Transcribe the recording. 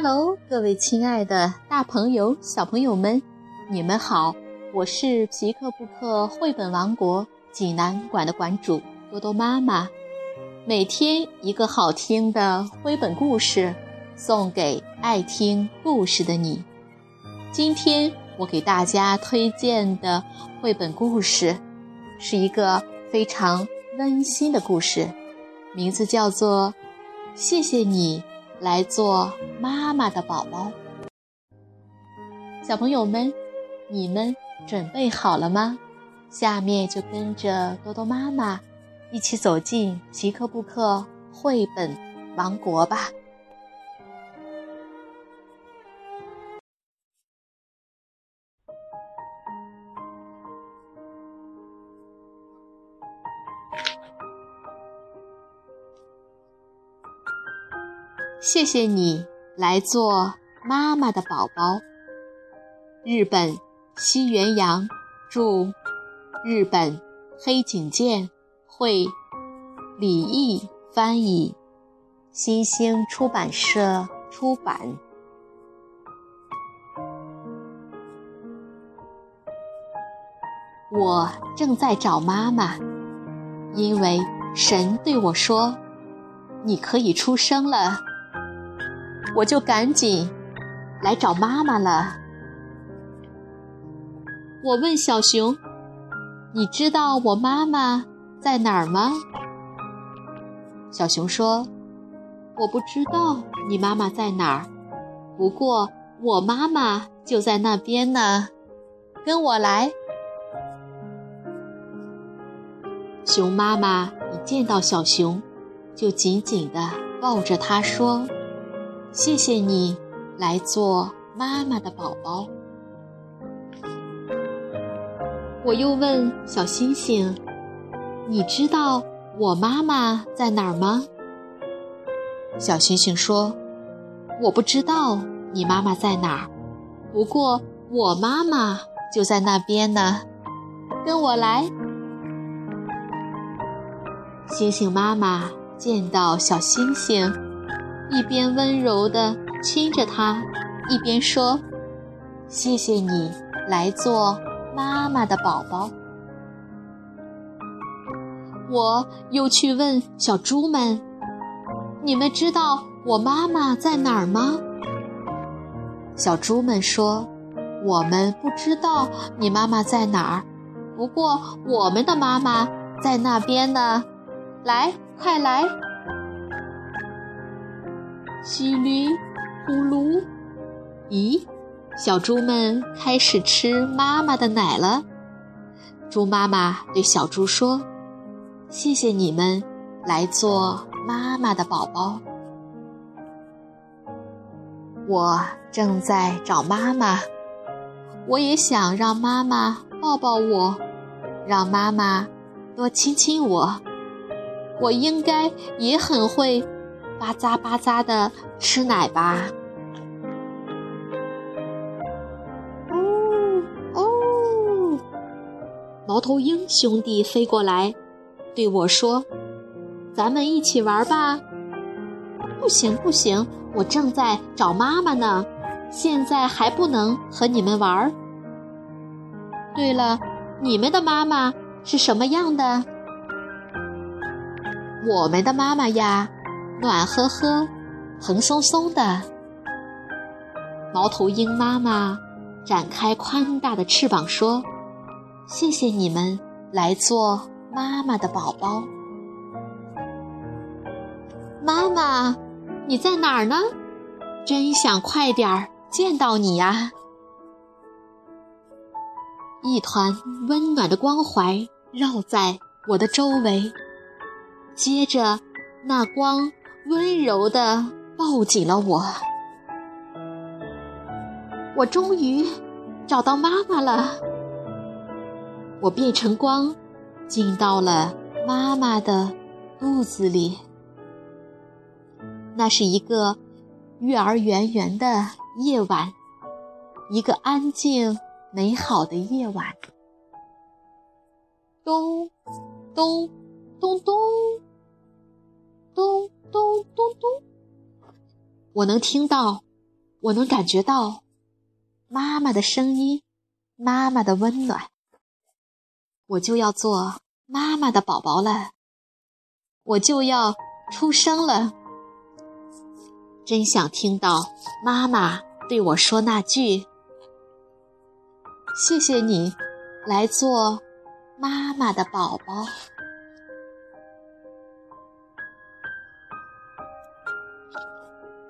Hello，各位亲爱的大朋友、小朋友们，你们好！我是皮克布克绘本王国济南馆的馆主多多妈妈。每天一个好听的绘本故事，送给爱听故事的你。今天我给大家推荐的绘本故事，是一个非常温馨的故事，名字叫做《谢谢你》。来做妈妈的宝宝，小朋友们，你们准备好了吗？下面就跟着多多妈妈一起走进奇克布克绘本王国吧。谢谢你来做妈妈的宝宝。日本西原阳著，日本黑井健绘，李毅翻译，新兴出版社出版。我正在找妈妈，因为神对我说：“你可以出生了。”我就赶紧来找妈妈了。我问小熊：“你知道我妈妈在哪儿吗？”小熊说：“我不知道你妈妈在哪儿，不过我妈妈就在那边呢。跟我来。”熊妈妈一见到小熊，就紧紧地抱着它说。谢谢你来做妈妈的宝宝。我又问小星星：“你知道我妈妈在哪儿吗？”小星星说：“我不知道你妈妈在哪儿，不过我妈妈就在那边呢。跟我来。”星星妈妈见到小星星。一边温柔地亲着他，一边说：“谢谢你来做妈妈的宝宝。”我又去问小猪们：“你们知道我妈妈在哪儿吗？”小猪们说：“我们不知道你妈妈在哪儿，不过我们的妈妈在那边呢。来，快来！”稀里呼噜，咦，小猪们开始吃妈妈的奶了。猪妈妈对小猪说：“谢谢你们来做妈妈的宝宝。我正在找妈妈，我也想让妈妈抱抱我，让妈妈多亲亲我。我应该也很会。”吧嗒吧嗒的吃奶吧。哦哦，猫头鹰兄弟飞过来，对我说：“咱们一起玩吧。”不行不行，我正在找妈妈呢，现在还不能和你们玩。对了，你们的妈妈是什么样的？我们的妈妈呀。暖和和，蓬松松的。猫头鹰妈妈展开宽大的翅膀说：“谢谢你们来做妈妈的宝宝。”妈妈，你在哪儿呢？真想快点儿见到你呀！一团温暖的光怀绕在我的周围，接着那光。温柔地抱紧了我，我终于找到妈妈了。我变成光，进到了妈妈的肚子里。那是一个月儿圆圆的夜晚，一个安静美好的夜晚。咚咚咚咚咚。咚咚！我能听到我能感觉到妈妈的声音，妈妈的温暖。我就要做妈妈的宝宝了，我就要出生了。真想听到妈妈对我说那句：“谢谢你，来做妈妈的宝宝。”